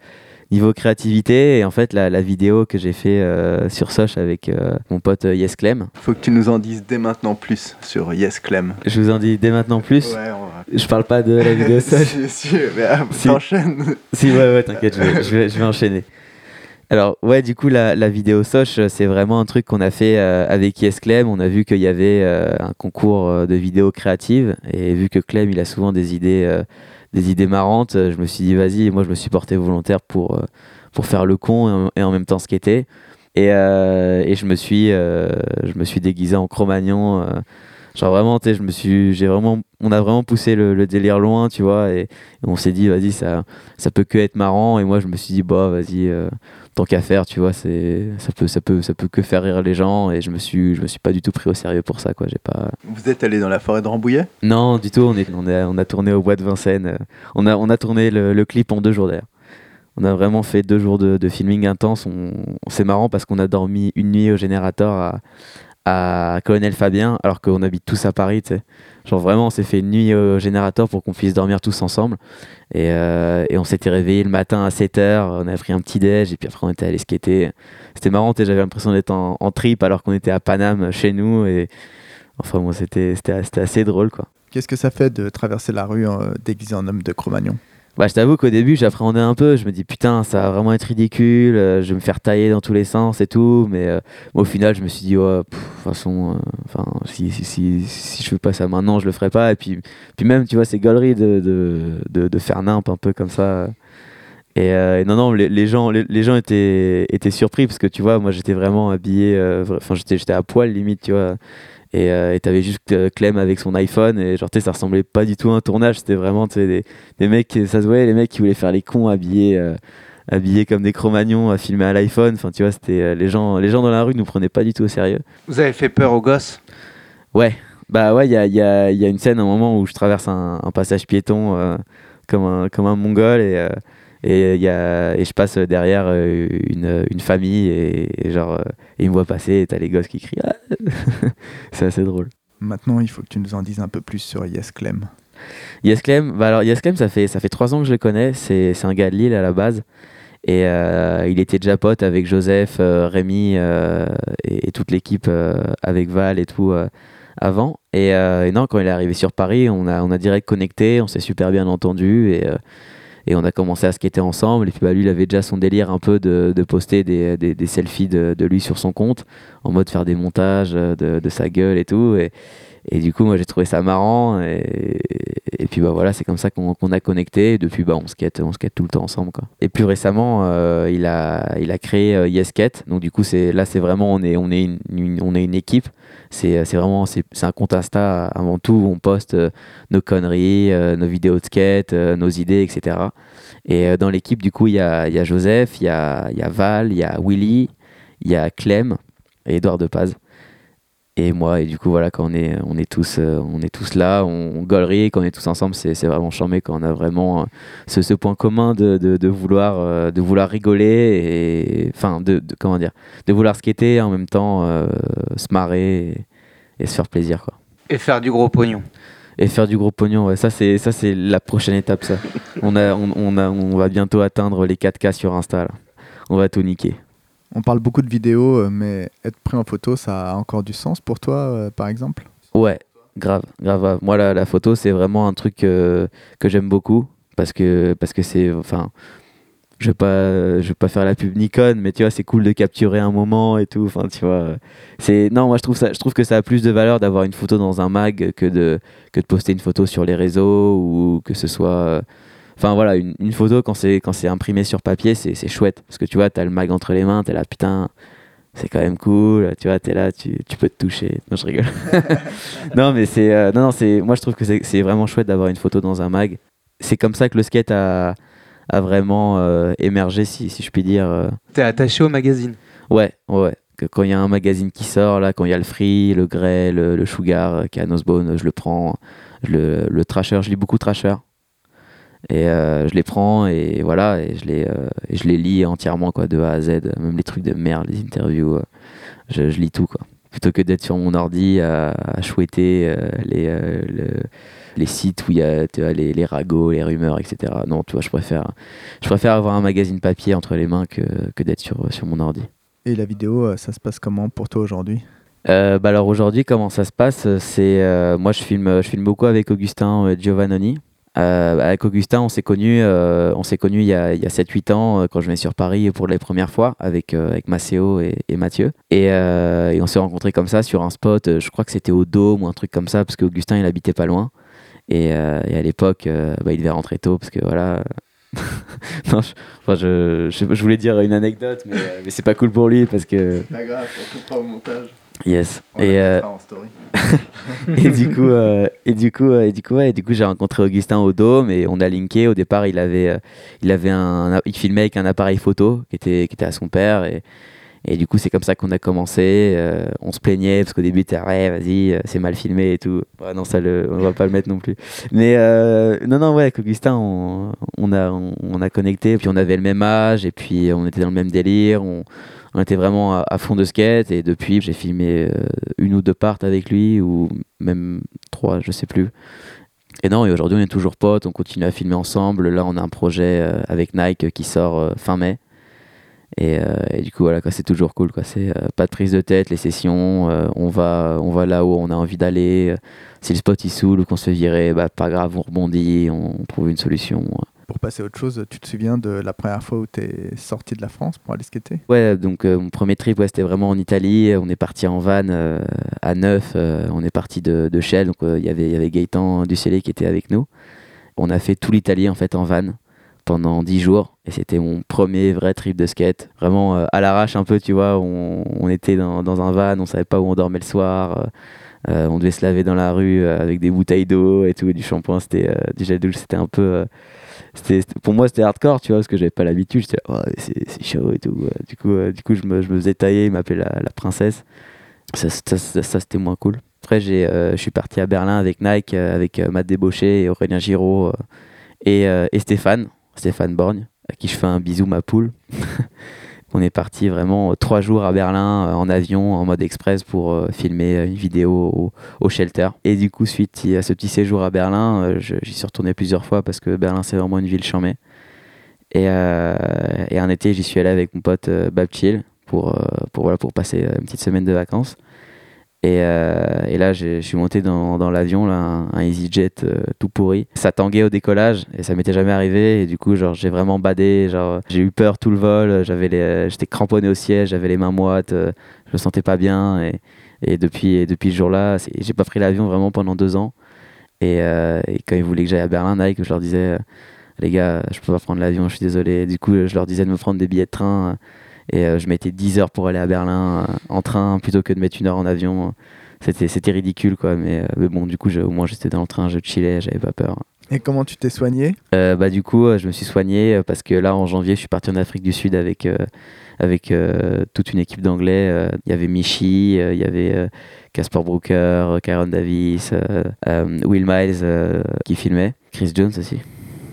niveau créativité. Et en fait, la, la vidéo que j'ai fait euh, sur Soch avec euh, mon pote euh, Yes Clem, Faut que tu nous en dises dès maintenant plus sur Yes Clem. je vous en dis dès maintenant plus. Ouais, on va. Je parle pas de la vidéo Soch. si, si, mais Si. t'enchaînes. si, ouais, ouais, t'inquiète, je vais, je, vais, je vais enchaîner. Alors, ouais, du coup, la, la vidéo Soch, c'est vraiment un truc qu'on a fait euh, avec Yes Clem. On a vu qu'il y avait euh, un concours de vidéos créatives. Et vu que Clem, il a souvent des idées, euh, des idées marrantes, euh, je me suis dit, vas-y, moi, je me suis porté volontaire pour, euh, pour faire le con et en, même temps skater. Et, euh, et je, me suis, je me suis déguisé en Cro-Magnon. Genre vraiment, tu sais, je me suis, j'ai vraiment, on a vraiment poussé le, le délire loin, tu vois. Et, et on s'est dit, vas-y, ça, ça peut que être marrant. Et moi, je me suis dit, bah, vas-y, euh, tant qu'à faire, tu vois, c'est, ça peut, ça peut, ça peut que faire rire les gens. Et je me suis, je me suis pas du tout pris au sérieux pour ça, quoi. J'ai pas. Vous êtes allé dans la forêt de Rambouillet? Non, du tout. On est, on a, on a tourné au bois de Vincennes. On a, on a tourné le, le clip en deux jours d'ailleurs. On a vraiment fait deux jours de, de filming intense. On, c'est marrant parce qu'on a dormi une nuit au générateur à, à Colonel Fabien, alors qu'on habite tous à Paris, tu sais. Genre vraiment, on s'est fait une nuit au générateur pour qu'on puisse dormir tous ensemble. Et, euh, on s'était réveillé le matin à 7h, on a pris un petit déj, et puis après on était allé skater. C'était marrant, j'avais l'impression d'être en, en trip alors qu'on était à Paname, chez nous. Et enfin, bon, c'était assez drôle, quoi. Qu'est-ce que ça fait de traverser la rue euh, déguisé en homme de Cro-Magnon? Bah, je t'avoue qu'au début, j'appréhendais un peu. Je me dis, putain, ça va vraiment être ridicule. euh, je vais me faire tailler dans tous les sens et tout. Mais euh, au final, je me suis dit, ouais, de toute façon, euh, si, si, si, si je fais pas ça maintenant, je le ferai pas. Et puis, puis même, tu vois, c'est gaulerie de, de, de, faire nimp un peu comme ça. Et, non, non, les, les gens, les, gens étaient, étaient surpris parce que tu vois, moi j'étais vraiment habillé, enfin j'étais à poil limite, tu vois. Et euh, t'avais juste euh, Clem avec son iPhone et genre, tu sais, ça ressemblait pas du tout à un tournage, c'était vraiment, des, des mecs, ça se voyait, les mecs qui voulaient faire les cons habillés, euh, habillés comme des Cro-Magnons, à filmer à l'iPhone. Enfin, tu vois, c'était euh, les gens, les gens dans la rue nous prenaient pas du tout au sérieux. Vous avez fait peur aux gosses? Ouais, bah ouais, il y a, y, a, y a une scène, un moment où je traverse un, un passage piéton euh, comme, un, comme un mongol et, et, y a, et je passe derrière euh, une, une famille et, et genre, euh, ils me voient passer et t'as les gosses qui crient. Ah C'est assez drôle. Maintenant, il faut que tu nous en dises un peu plus sur Yes Clem. Yes Clem, bah alors Yes Clem, ça fait, ça fait trois ans que je le connais. C'est, c'est un gars de Lille à la base. Et euh, il était déjà pote avec Joseph, euh, Rémi euh, et, et toute l'équipe avec Val et tout avant. Et, et non, quand il est arrivé sur Paris, on a, on a direct connecté, on s'est super bien entendu et, et on a commencé à skater ensemble. Et puis bah, lui, il avait déjà son délire un peu de, de poster des, des, selfies de, de lui sur son compte, en mode faire des montages euh, de, de sa gueule et tout. Et, et du coup, moi, j'ai trouvé ça marrant. Et, et puis, bah voilà, c'est comme ça qu'on qu'on a connecté. Depuis, bah, on skate, on skate tout le temps ensemble, quoi. Et plus récemment, euh, il, a, il a créé euh, Yesket. Donc, du coup, là, c'est vraiment, on est, on est une, on est une équipe. C'est vraiment, c'est un compte Insta avant tout où on poste euh, nos conneries, euh, nos vidéos de skate, nos idées, etc. Et dans l'équipe, du coup, il y a, y a Joseph, il y a, il y a Val, il y a Willy, il y a Clem et Edouard Depaz et moi et du coup voilà quand on est on est tous euh, on est tous là on, on gaulerie quand on est tous ensemble c'est vraiment charmé quand on a vraiment euh, ce, ce point commun de, de, de vouloir euh, de vouloir rigoler et enfin de, de- comment dire de vouloir skater et en même temps euh, se marrer et, et se faire plaisir quoi et faire du gros pognon. et faire du gros pognon ouais, ça c'est ça c'est la prochaine étape ça on a on, on a on va bientôt atteindre les 4K sur Insta là. on va tout niquer On parle beaucoup de vidéos, euh, mais être pris en photo, ça a encore du sens pour toi, euh, par exemple? Ouais, grave, grave. Moi, la, la photo, c'est vraiment un truc euh, que j'aime beaucoup parce que parce que c'est, enfin, je vais pas, je vais pas faire la pub Nikon, mais tu vois, c'est cool de capturer un moment et tout. Enfin, tu vois, c'est non, moi je trouve ça, je trouve que ça a plus de valeur d'avoir une photo dans un mag que de que de poster une photo sur les réseaux ou que ce soit. Enfin voilà, une, une photo quand c'est quand c'est imprimé sur papier, c'est c'est chouette parce que tu vois, t'as le mag entre les mains, t'es là putain, c'est quand même cool, tu vois, t'es là, tu, tu peux te toucher. Non, je rigole. non, mais c'est. euh, non, non, c'est. Moi, je trouve que c'est vraiment chouette d'avoir une photo dans un mag. C'est comme ça que le skate a, a vraiment euh, émergé, si, si je puis dire. euh. T'es attaché au magazine. Ouais, ouais. Que quand il y a un magazine qui sort, là, quand il y a le Free, le Grey, le, le Sugar, qui est à Nosebone, je le prends. Le, le Trasher, je lis beaucoup Trasher. Et euh, je les prends et voilà, et je les, euh, et je les lis entièrement, quoi, de A à Z. Même les trucs de merde, les interviews, euh, je, je lis tout, quoi. plutôt que d'être sur mon ordi à, à chouetter les, le- les sites où il y a tu vois, les, les ragots, les rumeurs, etc. Non, tu vois, je préfère, je préfère avoir un magazine papier entre les mains que, que d'être sur, sur mon ordi. Et la vidéo, ça se passe comment pour toi aujourd'hui? Bah alors aujourd'hui, comment ça se passe? C'est moi, je filme, je filme beaucoup avec Augustin Giovannoni. Euh, avec Augustin, on s'est connus, euh, on s'est connus il y a, a 7-8 ans euh, quand je venais sur Paris pour les premières fois avec, euh, avec Maceo et, Mathieu. Et, on s'est rencontrés comme ça sur un spot, je crois que c'était au Dôme ou un truc comme ça, parce qu'Augustin il habitait pas loin. Et, à l'époque, bah, il devait rentrer tôt parce que voilà. je, enfin, je, je, voulais dire une anecdote, mais, mais c'est pas cool pour lui parce que. Pas grave, on au montage. Yes. Et, euh, et du coup, euh, et du coup, et du coup, ouais, et du coup, j'ai rencontré Augustin au Dôme et on a linké. Au départ, il avait, euh, il avait un, il filmait avec un appareil photo qui était, qui était à son père et, et du coup, c'est comme ça qu'on a commencé. On se plaignait parce qu'au début, t'es ouais, vas-y, c'est mal filmé et tout. Ouais, non, ça, le, on va pas le mettre non plus. Mais non, non, ouais, avec Augustin, on, on a, on, on a connecté. Puis on avait le même âge et puis on était dans le même délire. On, on était vraiment à, fond de skate et depuis j'ai filmé euh, une ou deux parts avec lui ou même trois je sais plus. Et non et aujourd'hui on est toujours potes on continue à filmer ensemble. Là on a un projet euh, avec Nike qui sort euh, fin mai. Et, du coup voilà quoi c'est toujours cool quoi. Pas de prise de tête les sessions on va on va là où on a envie d'aller. Si le spot il saoule ou qu'on se fait bah pas grave on rebondit on, on trouve une solution Pour passer à autre chose, tu te souviens de la première fois où tu es sorti de la France pour aller skater? Ouais, donc euh, mon premier trip, ouais, c'était vraiment en Italie. On est parti en van euh, à neuf. euh, on est parti de, de Shell. Donc euh, il y avait- y avait Gaëtan Ducellé qui était avec nous. On a fait tout l'Italie en fait en van pendant dix jours. Et c'était mon premier vrai trip de skate. Vraiment à l'arrache un peu, tu vois. On, était dans, dans un van, on savait pas où on dormait le soir. on devait se laver dans la rue avec des bouteilles d'eau et tout, et du shampoing. C'était du gel douche. C'était un peu. C'était pour moi c'était hardcore tu vois parce que j'avais pas l'habitude. J'étais Ouais, c'est chaud et tout du coup euh, du coup je me, je me faisais tailler il m'appelait la, la princesse. Ça, ça, ça, c'était moins cool. Après j'ai euh, je suis parti à Berlin avec Nike euh, avec Matt Débauché et Aurélien Giraud et, et Stéphane Stéphane Borgne à qui je fais un bisou ma poule on est parti vraiment euh, trois jours à Berlin euh, en avion en mode express pour euh, filmer une vidéo au, au shelter. Et du coup, suite à ce petit séjour à Berlin, j'y suis retourné plusieurs fois parce que Berlin, c'est vraiment une ville charmée. Et, euh, un été, j'y suis allé avec mon pote Bab Chill pour, pour, voilà, pour passer une petite semaine de vacances. Et, euh, et là, je suis monté dans, dans l'avion, là, un, EasyJet euh, tout pourri. Ça tanguait au décollage et ça m'était jamais arrivé. Et du coup, genre, j'ai vraiment badé. Genre, j'ai eu peur tout le vol. J'avais j'étais cramponné au siège, j'avais les mains moites. euh, je me sentais pas bien. Et, et depuis, et depuis ce jour-là, j'ai pas pris l'avion vraiment pendant deux ans. Et, euh, et quand ils voulaient que j'aille à Berlin, Nike, je leur disais, les gars, je peux pas prendre l'avion, je suis désolé. Du coup, je leur disais de me prendre des billets de train. Et euh, je mettais 10 heures pour aller à Berlin euh, en train plutôt que de mettre une heure en avion. C'était, c'était ridicule, quoi. Mais, euh, mais bon, du coup, je- au moins, j'étais dans le train, je chillais, j'avais pas peur. Et comment tu t'es soigné? Euh, bah, du coup, euh, je me suis soigné euh, parce que là, en janvier, je suis parti en Afrique du Sud avec, avec toute une équipe d'anglais. Il y avait Michi, il y avait Casper Brooker, Kyron Davis, Will Miles qui filmait, Chris Jones aussi.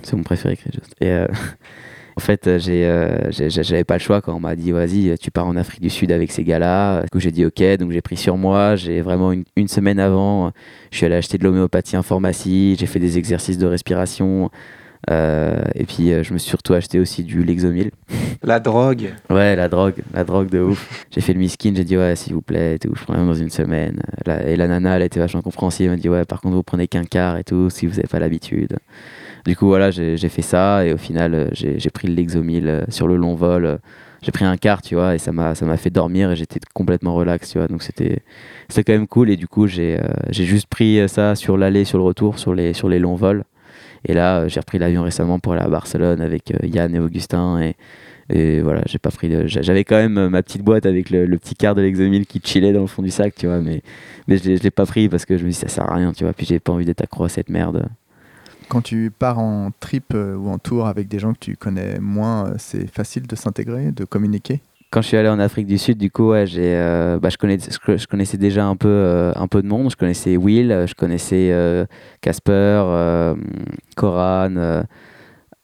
C'est mon préféré, Chris Jones. Et en fait, euh, j'ai, euh, j'avais pas le choix quand on m'a dit vas-y, tu pars en Afrique du Sud avec ces gars-là. Du coup, j'ai dit ok, donc j'ai pris sur moi. J'ai vraiment une, une semaine avant, euh, je suis allé acheter de l'homéopathie en pharmacie. J'ai fait des exercices de respiration. Euh, et puis, euh, je me suis surtout acheté aussi du Lexomil. La drogue. Ouais, la drogue, la drogue de ouf. J'ai fait le miskin, j'ai dit ouais, s'il vous plaît, et tout, je prends rien dans une semaine. La- et la nana, elle était vachement compréhensive, elle m'a dit ouais, par contre, vous prenez qu'un quart et tout, si vous n'avez pas l'habitude. Du coup, voilà, j'ai fait ça, et au final, euh, j'ai pris le Lexomil euh, sur le long vol. euh, J'ai pris un quart, tu vois, et ça m'a fait dormir, et j'étais complètement relax, tu vois, donc c'était quand même cool, et du coup, j'ai juste pris ça sur l'aller, sur le retour, sur les, sur les longs vols. Et là, j'ai repris l'avion récemment pour aller à Barcelone avec Yann et Augustin, et et voilà, j'ai pas pris de... j'a- J'avais quand même ma petite boîte avec le, le petit quart de l'Exomil qui chillait dans le fond du sac, tu vois, mais, mais je l'ai pas pris parce que je me dis ça sert à rien, tu vois, puis j'ai pas envie d'être accro à cette merde. Quand tu pars en trip euh, ou en tour avec des gens que tu connais moins, euh, c'est facile de s'intégrer, de communiquer? Quand je suis allé en Afrique du Sud, du coup, j'ai, euh, bah, je, connais, je, je connaissais déjà un peu, un peu de monde. Je connaissais Will, je connaissais Casper, euh,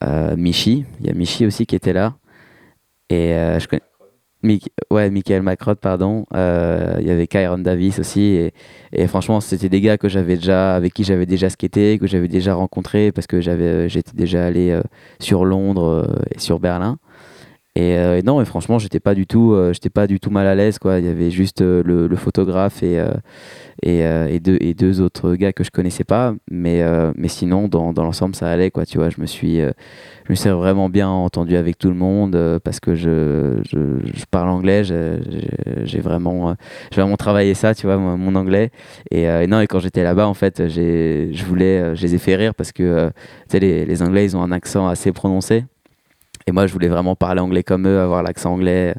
euh, Michi. Il y a Michi aussi qui était là. Et je ouais, Michael Macrot, pardon. Euh, Il y avait Kyron Davis aussi. Et, franchement, c'était des gars que déjà, avec qui j'avais déjà skaté, que j'avais déjà rencontré parce que euh, j'étais déjà allé euh, sur Londres et sur Berlin. Et, euh, et non, et franchement, j'étais pas du tout, euh, j'étais pas du tout mal à l'aise, quoi. Il y avait juste euh, le, photographe et, et, deux, et deux autres gars que je connaissais pas. Mais, mais sinon, dans, dans l'ensemble, ça allait, quoi. Tu vois, je me suis, je me suis vraiment bien entendu avec tout le monde parce que je, je, parle anglais. J'ai vraiment, j'ai vraiment travaillé ça, tu vois, mon, anglais. Et, non, et quand j'étais là-bas, en fait, j'ai, je voulais, je les ai fait rire parce que, les, les Anglais, ils ont un accent assez prononcé. Et moi, je voulais vraiment parler anglais comme eux, avoir l'accent anglais.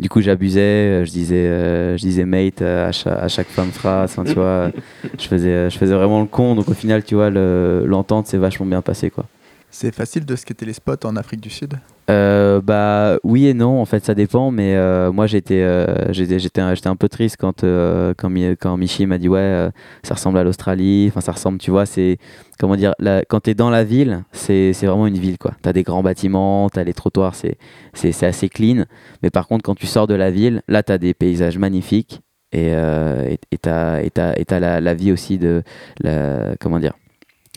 Du coup, j'abusais, euh, je disais, euh, je disais mate euh, à chaque, à chaque fin de phrase. Tu vois, je faisais, je faisais vraiment le con. Donc, au final, tu vois, le- l'entente s'est vachement bien passée, quoi. C'est facile de skater les spots en Afrique du Sud? Euh, bah oui et non en fait ça dépend mais euh, moi j'étais euh, j'étais un, peu triste quand euh, quand, quand Michi m'a dit ouais ça ressemble à l'Australie enfin ça ressemble tu vois c'est comment dire quand t'es dans la ville c'est vraiment une ville quoi. T'as des grands bâtiments t'as les trottoirs c'est c'est assez clean mais par contre quand tu sors de la ville là t'as des paysages magnifiques et et t'as et t'as la, la vie aussi de la comment dire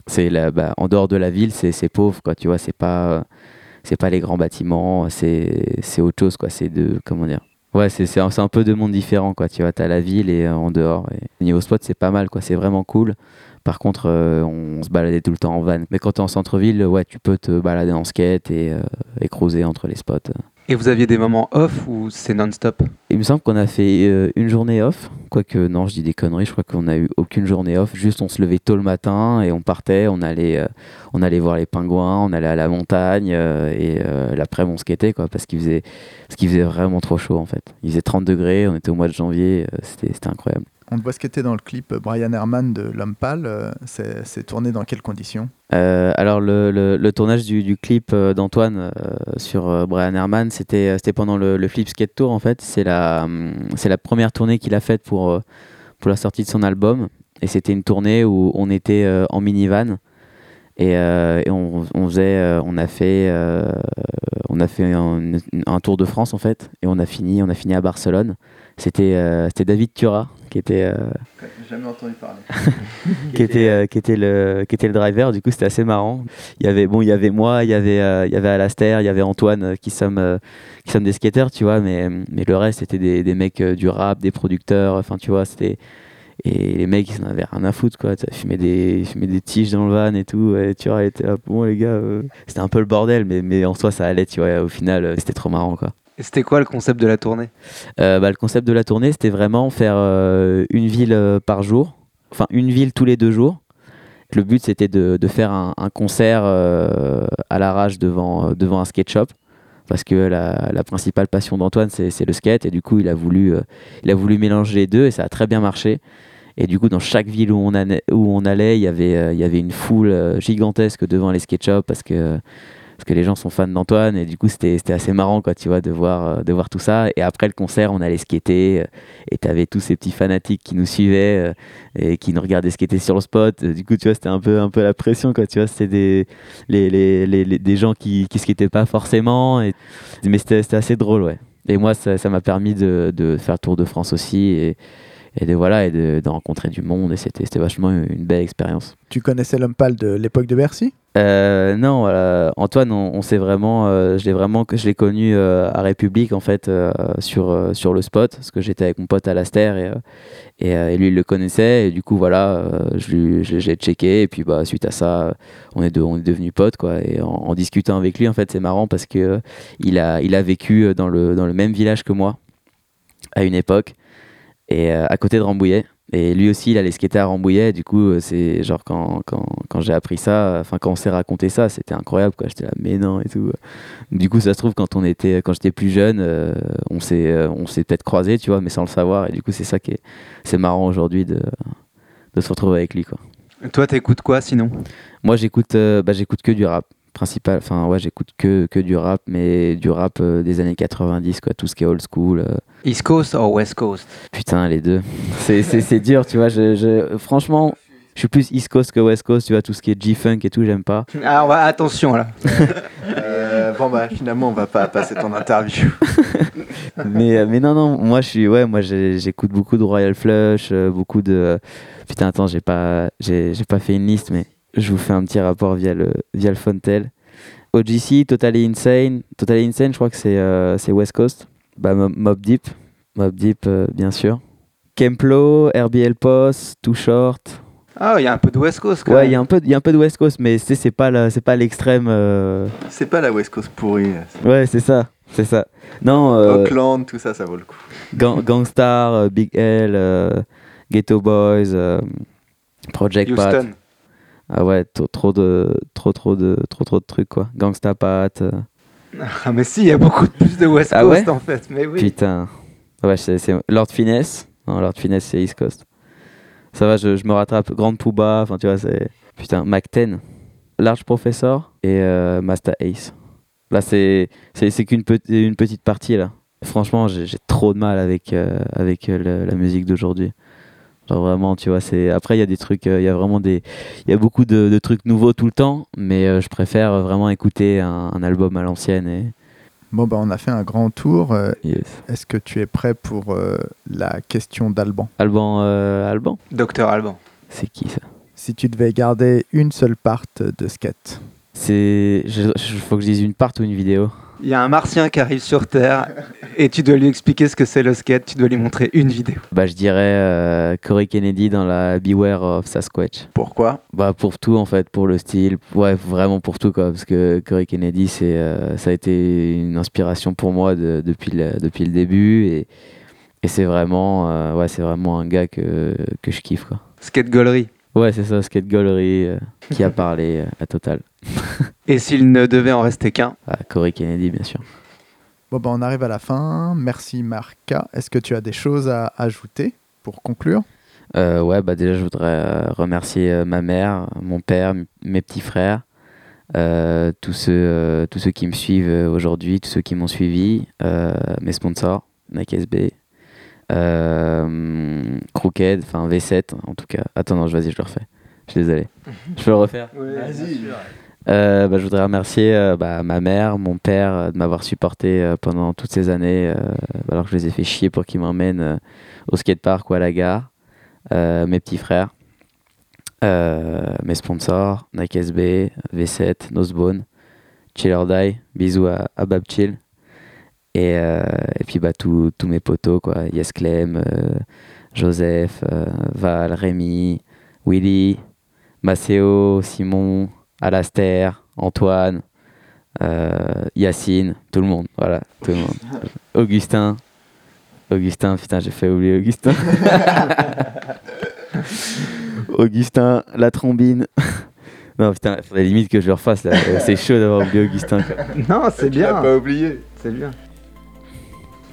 c'est bah, en dehors de la ville c'est pauvre quoi tu vois c'est pas c'est pas les grands bâtiments, c'est autre chose quoi, c'est de comment dire? C'est un peu deux mondes différents quoi, tu vois, t'as la ville et euh, en dehors et niveau spot, c'est pas mal quoi, c'est vraiment cool. Par contre, euh, on se baladait tout le temps en van. Mais quand t'es en centre-ville, ouais, tu peux te balader en skate et, euh, et cruiser entre les spots. Et vous aviez des moments off ou c'est non-stop Il me semble qu'on a fait euh, une journée off. Quoique, non, je dis des conneries. Je crois qu'on a eu aucune journée off. Juste, on se levait tôt le matin et on partait. On allait, euh, on allait voir les pingouins. On allait à la montagne. euh, et euh, l'après-midi, on skatait, quoi. Parce qu'il faisait, parce faisait vraiment trop chaud, en fait. Il faisait 30 degrés. On était au mois de janvier. euh, c'était, c'était incroyable. On te voit skater dans le clip Brian Herman de L'Homme Pâle. c'est tourné dans quelles conditions? Euh, alors le, le- tournage du, du clip euh, d'Antoine euh, sur Brian Herman, c'était pendant le, Flip Skate Tour en fait. C'est la hum, la première tournée qu'il a faite pour pour la sortie de son album. Et c'était une tournée où on était en minivan et, on, faisait on a fait on a fait un, un tour de France en fait et on a fini on a fini à Barcelone. C'était euh, c'était David Tura qui était euh, Jamais entendu parler. qui était euh, qui était le qui était le driver. Du coup c'était assez marrant. Il y avait bon il y avait moi il y avait il y avait Alastair il y avait Antoine qui sommes qui sommes des skateurs tu vois mais mais le reste c'était des, des mecs du rap des producteurs enfin tu vois c'était et les mecs ils en avaient rien à foutre quoi. Tu fumaient des ils fumaient des tiges dans le van et tout et tu vois ils étaient là bon les gars euh, c'était un peu le bordel mais mais en soi ça allait tu vois au final c'était trop marrant quoi C'était quoi le concept de la tournée euh, bah, le concept de la tournée, c'était vraiment faire euh, une ville euh, par jour, enfin une ville tous les deux jours. Le but, c'était de, faire un, concert à l'arrache devant, devant un skate shop. Parce que la, principale passion d'Antoine, c'est le skate. Et du coup, il a, voulu, il a voulu mélanger les deux et ça a très bien marché. Et du coup, dans chaque ville où on, allait- où on allait, il y avait, il y avait une foule gigantesque devant les skate shops parce que, que les gens sont fans d'Antoine. Et du coup, c'était assez marrant quoi, tu vois, de, voir, euh, de voir tout ça. Et après le concert, on allait skater. euh, Et tu avais tous ces petits fanatiques qui nous suivaient euh, et qui nous regardaient skater sur le spot. Du coup, tu vois, c'était un peu, un peu la pression. Quoi, tu vois, c'était des, les, les, les, des gens qui, qui skataient pas forcément. Mais c'était assez drôle, ouais. Et moi, ça m'a permis de, de faire le Tour de France aussi. Et de voilà et de, de rencontrer du monde et c'était vachement une belle expérience Tu connaissais L'Homme Pâle de l'époque de Bercy? Euh, non, voilà. Antoine, on, on s'est vraiment, euh, je l'ai vraiment, je l'ai connu euh, à République en fait euh, sur euh, sur le spot parce que j'étais avec mon pote et euh, et, euh, et lui il le connaissait et du coup voilà, euh, je j'ai checké et puis bah suite à ça, euh, on est de, on est devenus potes quoi et en, en discutant avec lui en fait c'est marrant parce que euh, il a il a vécu dans le dans le même village que moi à une époque et euh, à côté de Rambouillet. Et lui aussi, il allait skater à Rambouillet. Du coup, euh, c'est genre quand, quand, quand j'ai appris ça, enfin quand on s'est raconté ça, c'était incroyable. quoi. J'étais là, mais non et tout. Du coup, ça se trouve quand on était, quand j'étais plus jeune, euh, on s'est, on s'est peut-être croisé, tu vois, mais sans le savoir. Et du coup, c'est ça qui est, c'est marrant aujourd'hui de, de se retrouver avec lui, quoi. Toi, t'écoutes quoi sinon? Moi, j'écoute, euh, bah, j'écoute que du rap principal. Enfin, ouais, j'écoute que, que du rap, mais du rap euh, des années 90, quoi. Tout ce qui est old school. euh, East Coast ou West Coast? Putain, les deux. C'est, c'est, c'est dur, tu vois. Je, je- franchement, je suis plus East Coast que West Coast, tu vois. Tout ce qui est G-Funk et tout, j'aime pas. Ah, ouais, attention là. Euh, Bon bah finalement on va pas passer ton interview. mais, euh, mais non, non, moi je suis, ouais, moi j'écoute beaucoup de Royal Flush, euh, beaucoup de. Putain, attends, j'ai pas, j'ai j'ai pas fait une liste, mais je vous fais un petit rapport via le, via le Fontel. OGC, Totally Insane. Totally Insane, je crois que c'est euh, West Coast. Bah, Mob Deep. Mob Deep, euh, bien sûr. Kemplo, RBL Post, Too Short. Ah, il y a un peu de West Coast quand Ouais, même. il y a un peu, il y a un peu de West Coast, mais c'est pas l'extrême. euh, C'est pas la West Coast pourrie. Ouais, c'est ça, c'est ça. Non, Auckland, tout ça, ça vaut le coup. Gang- Gangstar, Big L, Ghetto Boys, Project Pat. Ah ouais, trop, trop de, trop, trop de, trop, trop de trucs quoi. Gangsta Pat. euh, Ah, mais si, il y a beaucoup plus de West Ah Coast ouais? en fait. Mais oui. Putain. Ouais, c'est Lord Finesse. Non, Lord Finesse, c'est East Coast. Ça va, je, je me rattrape. Grande Pouba, enfin tu vois, c'est. Putain, Mac 10, Large Professor et euh, Master Ace. Là, c'est qu'une pe- une petite partie là. Franchement, j'ai trop de mal avec, euh, avec euh, le- la musique d'aujourd'hui. Genre vraiment, tu vois, c'est. Après, il y a des trucs, il y a vraiment des. Il y a beaucoup de, de trucs nouveaux tout le temps, mais euh, je préfère vraiment écouter un, un album à l'ancienne et. Bon, bah, on a fait un grand tour. Euh, Yes. Est-ce que tu es prêt pour euh, la question d'Alban? Alban, euh, Alban? Docteur Alban. C'est qui ça? Si tu devais garder une seule part de skate, C'est. Il faut que je dise une part ou une vidéo Il y a un martien qui arrive sur Terre et tu dois lui expliquer ce que c'est le skate. Tu dois lui montrer une vidéo. Bah, je dirais euh, Corey Kennedy dans la Beware of Sasquatch. pourquoi? Bah, pour tout en fait, pour le style, ouais, vraiment pour tout quoi. Parce que Corey Kennedy, c'est, euh, ça a été une inspiration pour moi de- depuis, le, depuis le début. Et, et c'est vraiment, euh, ouais, c'est vraiment un gars que, que je kiffe quoi. Skate Gollery. Ouais, c'est ça, Skate Gallery euh, qui a parlé euh, à Total. Et s'il ne devait en rester qu'un Ah, Corey Kennedy, bien sûr. Bon, bah, on arrive à la fin. Merci Marca. Est-ce que tu as des choses à ajouter pour conclure? Euh, ouais, bah déjà, je voudrais euh, remercier euh, ma mère, mon père, mes petits frères, euh, tous, ceux, euh, tous ceux qui me suivent aujourd'hui, tous ceux qui m'ont suivi, euh, mes sponsors, Nike SB, euh, Crooked, enfin V7 en tout cas. Attends, non, je- vas-y, je le refais. Je suis désolé. Je peux le refaire Euh, bah, je voudrais remercier euh, bah, ma mère, mon père euh, de m'avoir supporté euh, pendant toutes ces années, euh, alors que je les ai fait chier pour qu'ils m'emmènent euh, au skatepark ou à la gare. Euh, mes petits frères, euh, mes sponsors, Nike SB, V7, Nosebone, Chill or Die, bisous à, à Bab Chill. Et, euh, et puis bah, tous tous mes potos, quoi. Yes Clem, euh, Joseph, euh, Val, Rémi, Willy, Maceo, Simon, Alastair, Antoine, euh, Yacine, tout le monde, voilà, tout le monde. Augustin, Augustin, putain, j'ai fait oublier Augustin. Augustin, la trombine. non, putain, il faudrait limite que je le refasse là. C'est chaud d'avoir oublié Augustin. quoi. Non, c'est bien. oublié. C'est bien.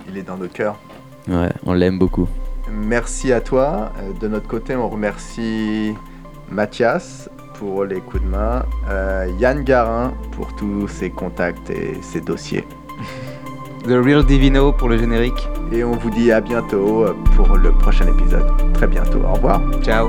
Il est dans nos cœurs. Ouais, on l'aime beaucoup. Merci à toi. Euh, De notre côté, on remercie Mathias pour les coups de main, euh, Yann Garin pour tous ses contacts et ses dossiers. The Real Divino pour le générique. Et on vous dit à bientôt euh, pour le prochain épisode. Très bientôt. Au revoir. Ciao.